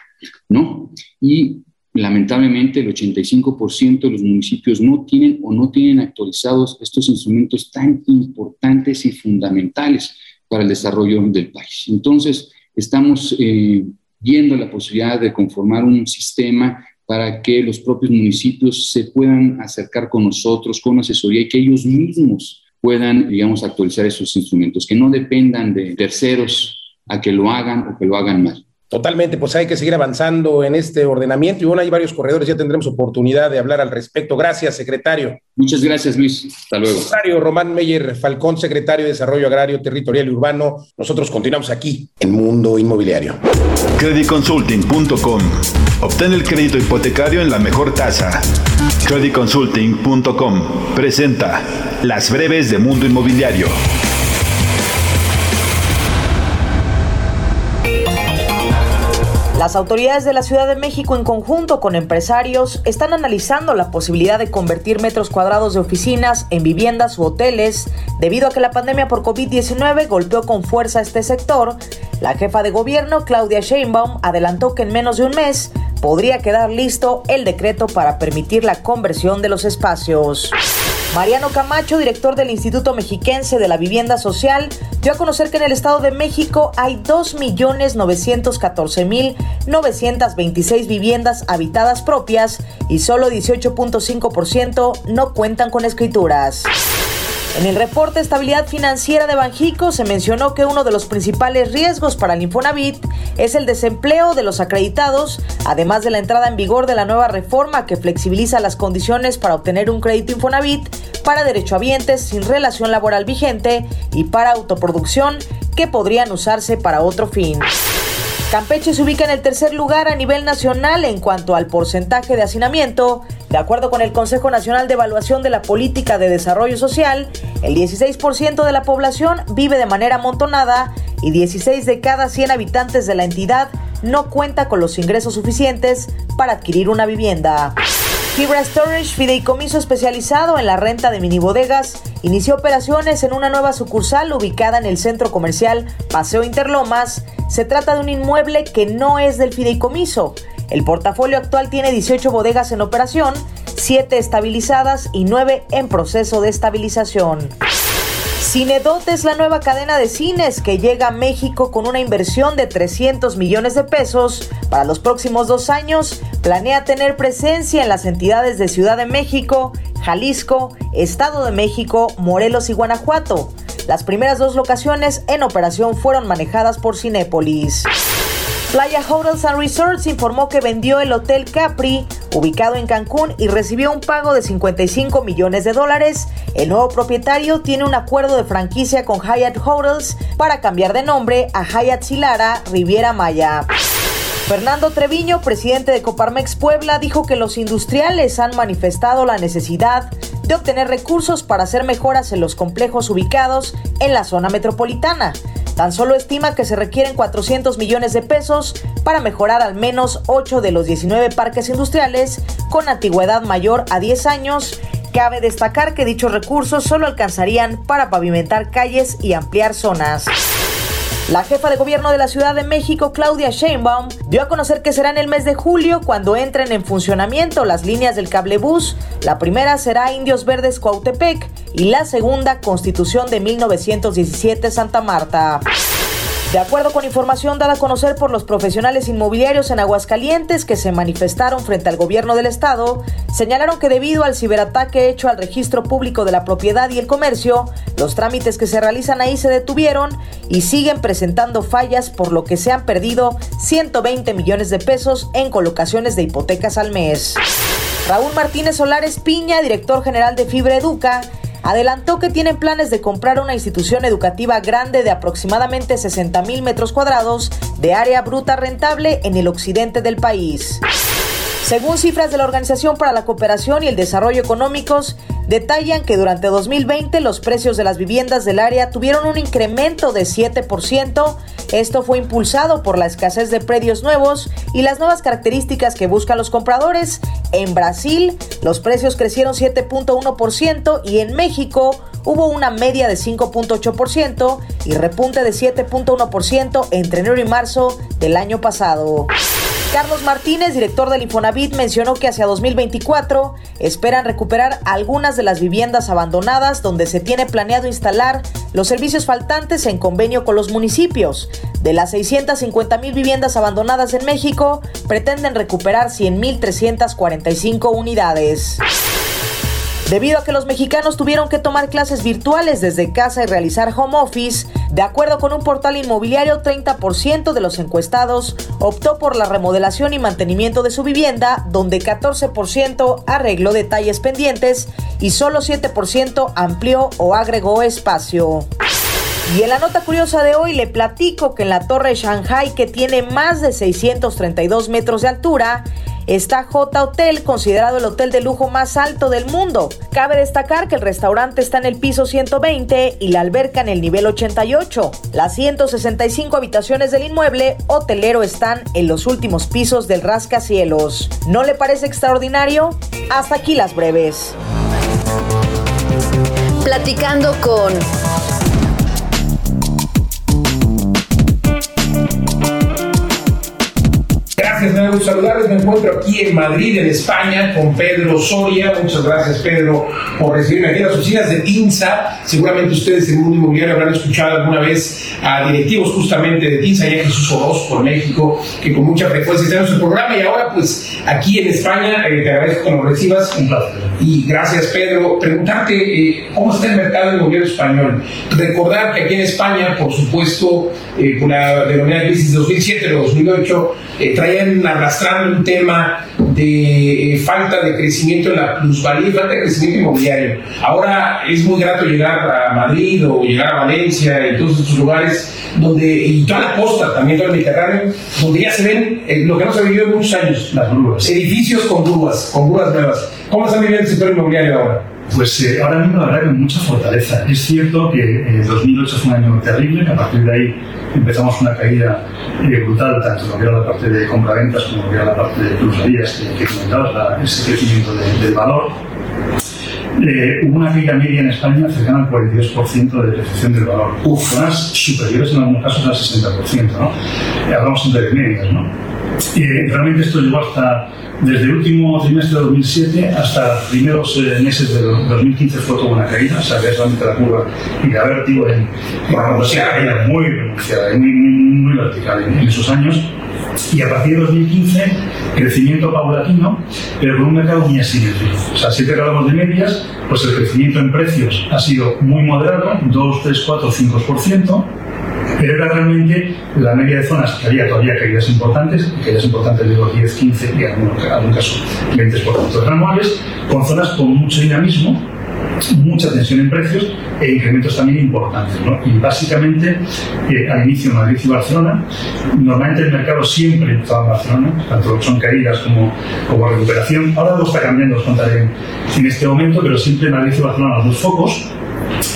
¿no? Y lamentablemente el 85% de los municipios no tienen o no tienen actualizados estos instrumentos tan importantes y fundamentales para el desarrollo del país. Entonces, estamos eh, viendo la posibilidad de conformar un sistema para que los propios municipios se puedan acercar con nosotros, con asesoría y que ellos mismos puedan, digamos, actualizar esos instrumentos, que no dependan de terceros a que lo hagan o que lo hagan mal. Totalmente, pues hay que seguir avanzando en este ordenamiento y bueno, hay varios corredores, ya tendremos oportunidad de hablar al respecto. Gracias, secretario. Muchas gracias, Luis. Hasta luego. Secretario Román Meyer Falcón, secretario de Desarrollo Agrario, Territorial y Urbano. Nosotros continuamos aquí en Mundo Inmobiliario. Creditconsulting.com. Obtén el crédito hipotecario en la mejor tasa. Creditconsulting.com presenta las breves de Mundo Inmobiliario. Las autoridades de la Ciudad de México en conjunto con empresarios están analizando la posibilidad de convertir metros cuadrados de oficinas en viviendas u hoteles debido a que la pandemia por COVID-19 golpeó con fuerza este sector. La jefa de gobierno, Claudia Sheinbaum, adelantó que en menos de un mes podría quedar listo el decreto para permitir la conversión de los espacios. Mariano Camacho, director del Instituto Mexiquense de la Vivienda Social, dio a conocer que en el Estado de México hay 2.914.926 viviendas habitadas propias y solo 18.5% no cuentan con escrituras. En el reporte Estabilidad Financiera de Banjico se mencionó que uno de los principales riesgos para el Infonavit es el desempleo de los acreditados, además de la entrada en vigor de la nueva reforma que flexibiliza las condiciones para obtener un crédito Infonavit para derechohabientes sin relación laboral vigente y para autoproducción que podrían usarse para otro fin. Campeche se ubica en el tercer lugar a nivel nacional en cuanto al porcentaje de hacinamiento. De acuerdo con el Consejo Nacional de Evaluación de la Política de Desarrollo Social, el 16% de la población vive de manera amontonada y 16 de cada 100 habitantes de la entidad no cuenta con los ingresos suficientes para adquirir una vivienda. Fibra Storage, fideicomiso especializado en la renta de minibodegas, inició operaciones en una nueva sucursal ubicada en el centro comercial Paseo Interlomas. Se trata de un inmueble que no es del fideicomiso. El portafolio actual tiene 18 bodegas en operación, 7 estabilizadas y 9 en proceso de estabilización. Cinedot es la nueva cadena de cines que llega a México con una inversión de 300 millones de pesos. Para los próximos dos años, planea tener presencia en las entidades de Ciudad de México, Jalisco, Estado de México, Morelos y Guanajuato. Las primeras dos locaciones en operación fueron manejadas por Cinépolis. Playa Hotels and Resorts informó que vendió el Hotel Capri, ubicado en Cancún, y recibió un pago de 55 millones de dólares. El nuevo propietario tiene un acuerdo de franquicia con Hyatt Hotels para cambiar de nombre a Hyatt Silara Riviera Maya. Fernando Treviño, presidente de Coparmex Puebla, dijo que los industriales han manifestado la necesidad de obtener recursos para hacer mejoras en los complejos ubicados en la zona metropolitana. Tan solo estima que se requieren 400 millones de pesos para mejorar al menos 8 de los 19 parques industriales con antigüedad mayor a 10 años. Cabe destacar que dichos recursos solo alcanzarían para pavimentar calles y ampliar zonas. La jefa de gobierno de la Ciudad de México, Claudia Sheinbaum, dio a conocer que será en el mes de julio cuando entren en funcionamiento las líneas del cablebús. La primera será Indios Verdes Cuautepec y la segunda Constitución de 1917 Santa Marta. De acuerdo con información dada a conocer por los profesionales inmobiliarios en Aguascalientes que se manifestaron frente al gobierno del estado, señalaron que debido al ciberataque hecho al registro público de la propiedad y el comercio, los trámites que se realizan ahí se detuvieron y siguen presentando fallas por lo que se han perdido 120 millones de pesos en colocaciones de hipotecas al mes. Raúl Martínez Solares Piña, director general de Fibra Educa, adelantó que tienen planes de comprar una institución educativa grande de aproximadamente 60 mil metros cuadrados de área bruta rentable en el occidente del país. Según cifras de la Organización para la Cooperación y el Desarrollo Económicos, detallan que durante 2020 los precios de las viviendas del área tuvieron un incremento de 7%. Esto fue impulsado por la escasez de predios nuevos y las nuevas características que buscan los compradores. En Brasil, los precios crecieron 7.1% y en México hubo una media de 5.8% y repunte de 7.1% entre enero y marzo del año pasado. Carlos Martínez, director del Infonavit, mencionó que hacia 2024 esperan recuperar algunas de las viviendas abandonadas donde se tiene planeado instalar los servicios faltantes en convenio con los municipios. De las 650 mil viviendas abandonadas en México, pretenden recuperar 100.345 unidades. Debido a que los mexicanos tuvieron que tomar clases virtuales desde casa y realizar home office, de acuerdo con un portal inmobiliario, 30% de los encuestados optó por la remodelación y mantenimiento de su vivienda, donde 14% arregló detalles pendientes y solo 7% amplió o agregó espacio. Y en la nota curiosa de hoy le platico que en la torre Shanghai, que tiene más de 632 metros de altura, está J Hotel, considerado el hotel de lujo más alto del mundo. Cabe destacar que el restaurante está en el piso 120 y la alberca en el nivel 88. Las 165 habitaciones del inmueble hotelero están en los últimos pisos del rascacielos. ¿No le parece extraordinario? Hasta aquí las breves. Platicando con Gracias Me gusta saludarles. Me encuentro aquí en Madrid, en España, con Pedro Soria. Muchas gracias, Pedro, por recibirme aquí en las oficinas de TINSA. Seguramente ustedes en el mundo inmobiliario habrán escuchado alguna vez a directivos justamente de TINSA y a Jesús Orozco en México, que con mucha frecuencia están en su programa. Y ahora, pues, aquí en España, eh, te agradezco que nos recibas. Un placer. Y gracias, Pedro. Preguntarte eh, cómo está el mercado inmobiliario español. Recordar que aquí en España, por supuesto, eh, con la denominada crisis de 2007 o 2008, eh, traían arrastrando un tema de eh, falta de crecimiento en la plusvalía y falta de crecimiento inmobiliario. Ahora es muy grato llegar a Madrid o llegar a Valencia y todos estos lugares donde, y toda la costa, también todo el Mediterráneo, donde ya se ven lo que no se ha vivido en muchos años, las grúas. Edificios con grúas, con grúas nuevas. ¿Cómo está viviendo sector inmobiliario ahora? Pues eh, ahora mismo la verdad con mucha fortaleza. Es cierto que eh, 2008 fue un año terrible, que a partir de ahí empezamos una caída eh, brutal, tanto lo que era la parte de compraventas como lo que era la parte de plusvalías que, que comentabas, ese crecimiento de, del valor. Eh, hubo una caída media en España cercana al 42% de depreciación del valor. Uf, zonas superiores en algunos casos al 60%, ¿no? Eh, hablamos siempre de medias, ¿no? Eh, realmente esto llegó hasta desde el último trimestre de 2007 hasta los primeros eh, meses de 2015 fue toda una caída, o sea, ves realmente la curva y la vértigo en, en una caída muy pronunciada, muy, muy, muy vertical en, en esos años. Y a partir de 2015, crecimiento paulatino, pero con un mercado muy asimétrico. O sea, siempre que hablamos de medias, pues el crecimiento en precios ha sido muy moderado, 2, 3, 4, 5%, pero era realmente la media de zonas que había todavía caídas importantes, caídas importantes de los 10, 15 y en algún, caso 20% anuales, con zonas con mucho dinamismo, mucha tensión en precios e incrementos también importantes. Y básicamente, eh, al inicio Madrid y Barcelona, normalmente el mercado siempre estaba en Barcelona, tanto son caídas como, como recuperación. Ahora lo está cambiando, os contaré en este momento, pero siempre Madrid y Barcelona los dos focos.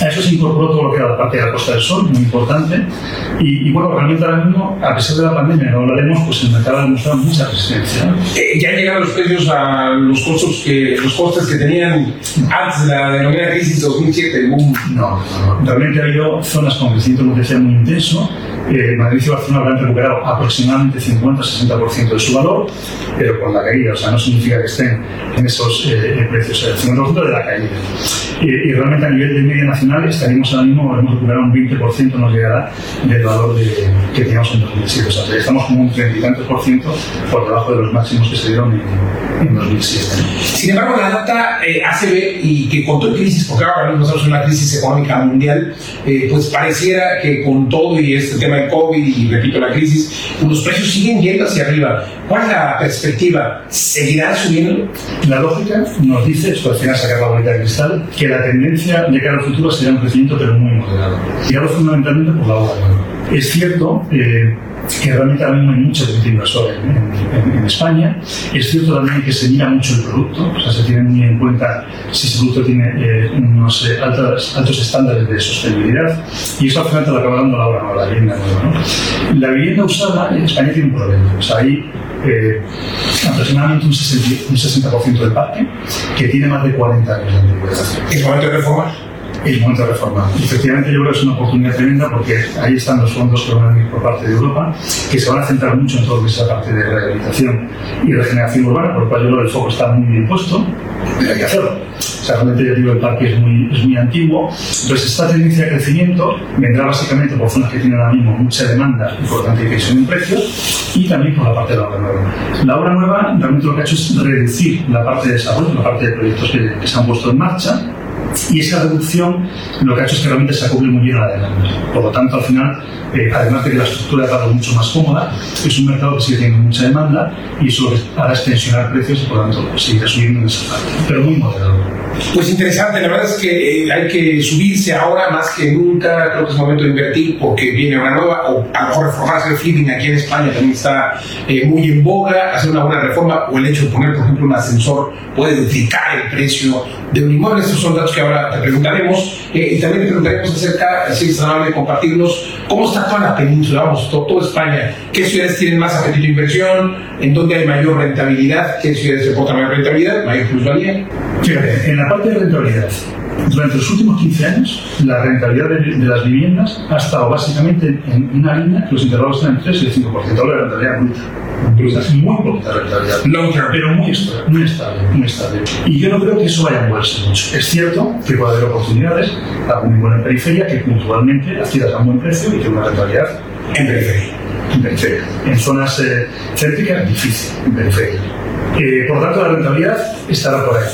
A eso se incorporó todo lo que era la parte de la Costa del Sol, muy importante. Y, y bueno, realmente ahora mismo, a pesar de la pandemia, no hablaremos, pues el mercado ha demostrado mucha resistencia. Eh, ya han llegado los precios a los costos que, los costes que tenían antes de la denominada crisis de 2007, el boom. No, realmente ha habido zonas con crecimiento potencial muy intenso. Eh, Madrid y Barcelona habrán recuperado aproximadamente 50-60% de su valor, pero con la caída, o sea, no significa que estén en esos eh, precios, el 50% de la caída. y realmente a nivel de media nacional estaríamos ahora mismo, hemos recuperado un 20%, nos llegará del valor de, que teníamos en 2007. O sea, estamos como un 30 y tantos por ciento por debajo de los máximos que se dieron en, en 2007. Sin embargo, la data eh, ACB y que con toda crisis, porque ahora mismo estamos en una crisis económica mundial, eh, pues pareciera que con todo y este tema del COVID y repito la crisis, los precios siguen yendo hacia arriba. ¿Cuál es la perspectiva? ¿Seguirán subiendo? La lógica nos dice, esto al final sacar la bolita de cristal, que la tendencia de cara al futuro será un crecimiento pero muy moderado. Y ahora fundamentalmente por la obra. Es cierto eh, que realmente ahora mismo hay mucha actividad inversora en, en, España. Es cierto también que se mira mucho el producto, o sea, se tiene muy en cuenta si ese producto tiene eh, unos eh, altos, altos estándares de sostenibilidad y eso al final te lo acaba dando la obra nueva, la vivienda nueva. ¿no? La vivienda usada en España tiene un problema. O sea, hay eh, aproximadamente un 60%, un 60 del parque que tiene más de 40 años de antigüedad. ¿Es momento de? Momento de reforma. Efectivamente, yo creo que es una oportunidad tremenda porque ahí están los fondos que van a venir por parte de Europa, que se van a centrar mucho en todo lo que es la parte de rehabilitación y regeneración urbana, por lo cual yo creo que el foco está muy bien puesto, pero hay que hacerlo. O sea, realmente ya digo, el parque es muy, es muy antiguo. Entonces, esta tendencia de crecimiento vendrá básicamente por zonas que tienen ahora mismo mucha demanda y por tanto tensión en precios y también por la parte de la obra nueva. La obra nueva realmente lo que ha hecho es reducir la parte de desarrollo, la parte de proyectos que, que se han puesto en marcha y esa reducción lo que ha hecho es que realmente se acople muy bien a la demanda. Por lo tanto, al final, eh, además de que la estructura de pago es mucho más cómoda, es un mercado que sigue teniendo mucha demanda y eso hará es tensionar precios y por lo tanto seguirá subiendo en esa parte, pero muy moderado. Pues interesante, la verdad es que eh, hay que subirse ahora más que nunca, creo que es momento de invertir porque viene una nueva, o a lo mejor reformarse el flipping aquí en España también está eh, muy en boga, hacer una buena reforma o el hecho de poner, por ejemplo, un ascensor puede duplicar el precio de un inmueble, estos son datos que ahora te preguntaremos eh, y también te preguntaremos acerca, si es amable compartirnos, cómo está toda la península, vamos, todo, toda España, qué ciudades tienen más apetito de inversión, en dónde hay mayor rentabilidad, qué ciudades reportan mayor rentabilidad, mayor plusvalía. Fíjate, en la parte de rentabilidad, Durante los últimos 15 años, la rentabilidad de, las viviendas ha estado básicamente en una línea que los intervalos están entre 3 y el 5%. Ahora la rentabilidad bruta. Es muy poquita rentabilidad. Pero muy estable, muy estable, muy estable. Y yo no creo que eso vaya a moverse mucho. Es cierto que puede haber oportunidades, muy buena en periferia, que puntualmente adquieras a un buen precio y que una rentabilidad en periferia. En periferia. En zonas eh, céntricas, difícil, en periferia. Eh, por tanto, la rentabilidad estará por ahí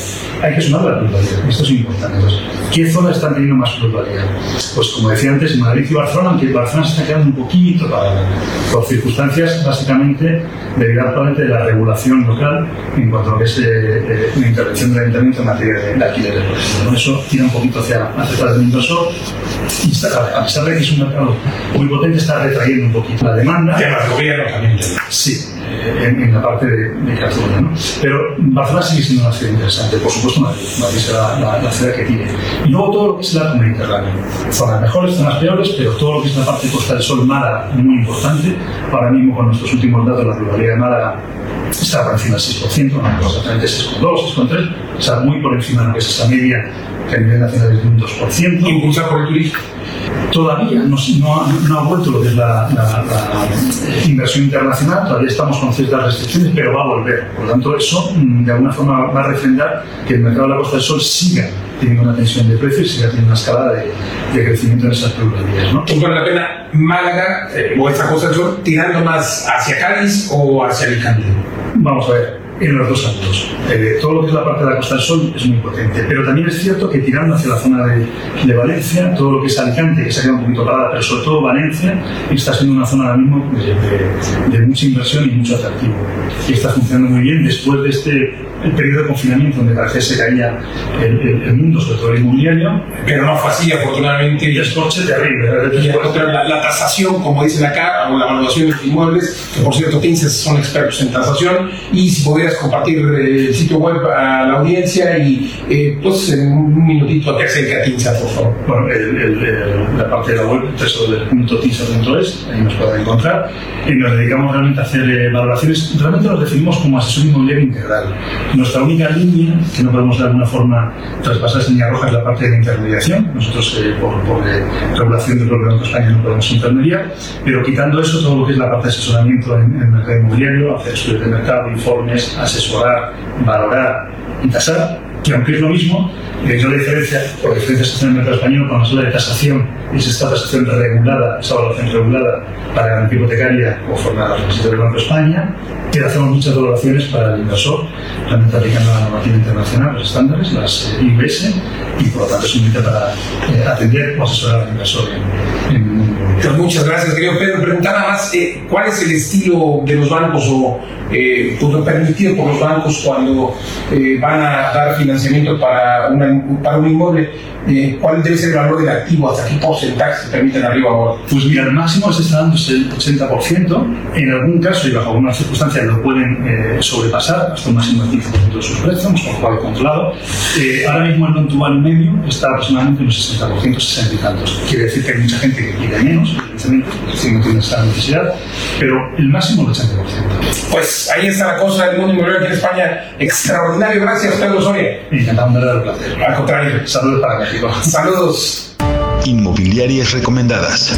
hay que sumar la pluralidad. Esto es importante. ¿Qué zonas están teniendo más pluralidad? Pues como decía antes, Madrid y Barcelona, aunque Barcelona se está quedando un poquito para, por circunstancias básicamente debido actualmente de la regulación local en cuanto a lo que es eh, eh, la intervención del ayuntamiento en materia de, alquiler de Eso tira un poquito hacia, hacia el inversor y está, a pesar de que es un mercado muy potente, está retrayendo un poquito la demanda. Que el gobierno también. Sí, en, la parte de, de Cataluña. ¿no? Pero Barcelona sigue siendo una ciudad interesante, por supuesto Madrid, Madrid será la, la, ciudad que tiene. Y luego todo lo que es el arco mediterráneo, zonas mejores, zonas peores, pero todo lo que es la parte Costa del Sol, Málaga, muy importante. Ahora mismo con nuestros últimos datos, la ruralidad de Málaga está por encima del 6%, no exactamente 6,2, 6,3, o sea, muy por encima de lo que es esa media que a nivel nacional es de un 2%. Impulsar por el turismo todavía no, no, ha vuelto lo que es la, inversión internacional, todavía estamos con ciertas restricciones, pero va a volver. Por lo tanto, eso mm, de alguna forma va a refrendar que el mercado de la Costa del Sol siga teniendo una tensión de precios y siga teniendo una escalada de, crecimiento en esas pluralidades. ¿no? Vale la pena Málaga eh, o esta Costa del Sol tirando más hacia Cádiz o hacia Alicante? Vamos a ver en los dos ámbitos. Eh, todo lo que es la parte de la Costa del Sol es muy potente, pero también es cierto que tirando hacia la zona de, Valencia, todo lo que es Alicante, que se ha quedado un poquito parada, pero sobre todo Valencia, está siendo una zona ahora mismo de, de mucha inversión y mucho atractivo. Y está funcionando muy bien después de este el periodo de confinamiento donde parecía se caía el, el, mundo, sobre todo el inmobiliario. Pero no fue así, afortunadamente. Y descorche terrible. Y la, la, tasación, como dicen acá, o la evaluación de los inmuebles, que por cierto, Tinces son expertos en tasación, y si pudieras compartir eh, el sitio web a la audiencia y eh, pues en un minutito qué acerca de Tinza, por favor. Bueno, el, la parte de la web, tesorodel.tinza.es, ahí nos pueden encontrar, y nos dedicamos realmente a hacer eh, valoraciones, realmente nos definimos como asesor inmobiliario integral nuestra única línea, que no podemos de alguna forma traspasar esa línea roja, es la parte de intermediación. Nosotros, eh, por, eh, regulación del propio Banco de España, no podemos intermediar, pero quitando eso, todo lo que es la parte de asesoramiento en, el mercado inmobiliario, hacer estudios de mercado, informes, asesorar, valorar y tasar, que aunque es lo mismo, hay una diferencia, por diferencias en el mercado español, cuando se habla de tasación, es esta tasación regulada, esa valoración regulada para garantía hipotecaria conforme a los requisitos del Banco de España, que hacemos muchas valoraciones para el inversor, realmente aplicando la normativa internacional, los estándares, las eh, IBS, y por lo tanto es un para eh, atender o asesorar al inversor en, en pues muchas gracias, querido Pedro. Preguntar nada más, eh, ¿cuál es el estilo de los bancos o eh, pues, permitido por los bancos cuando eh, van a dar financiamiento para, una, para un inmueble? Eh, ¿Cuál debe ser el valor del activo? ¿Hasta qué porcentaje se permiten arriba abajo? Pues mira, el máximo se está dando el 80%. En algún caso y bajo algunas circunstancias lo pueden sobrepasar hasta un máximo del 15% de sus préstamos, con lo cual controlado. ahora mismo el non medio está aproximadamente en un 60%, 60 y tantos. Quiere decir que hay mucha gente que quiere menos evidentemente, si no tiene esa necesidad, pero el máximo del 80%. Pues ahí está la cosa del mundo inmobiliario aquí en España. Extraordinario, gracias Pedro Soria. Encantado, me da el placer. Al contrario. Saludos para México. Saludos. Inmobiliarias recomendadas.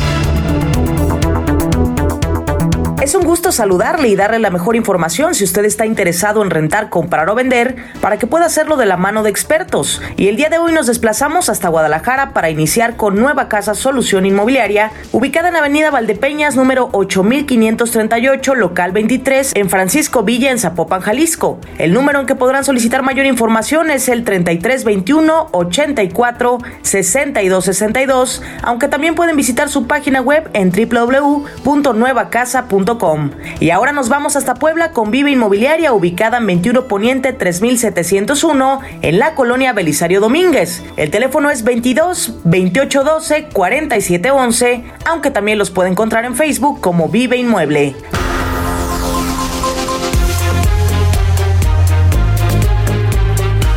Es un gusto saludarle y darle la mejor información si usted está interesado en rentar, comprar o vender para que pueda hacerlo de la mano de expertos. Y el día de hoy nos desplazamos hasta Guadalajara para iniciar con Nueva Casa Solución Inmobiliaria, ubicada en Avenida Valdepeñas número 8538, local 23, en Francisco Villa, en Zapopan, Jalisco. El número en que podrán solicitar mayor información es el 3321 84 6262, aunque también pueden visitar su página web en www.nuevacasa.com y ahora nos vamos hasta Puebla con Viva Inmobiliaria, ubicada en 21 Poniente 3701, en la colonia Belisario Domínguez. El teléfono es 22 2812 4711, aunque también los puede encontrar en Facebook como Vive Inmueble.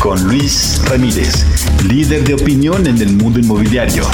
con Luis Ramírez, líder de opinión en el mundo inmobiliario.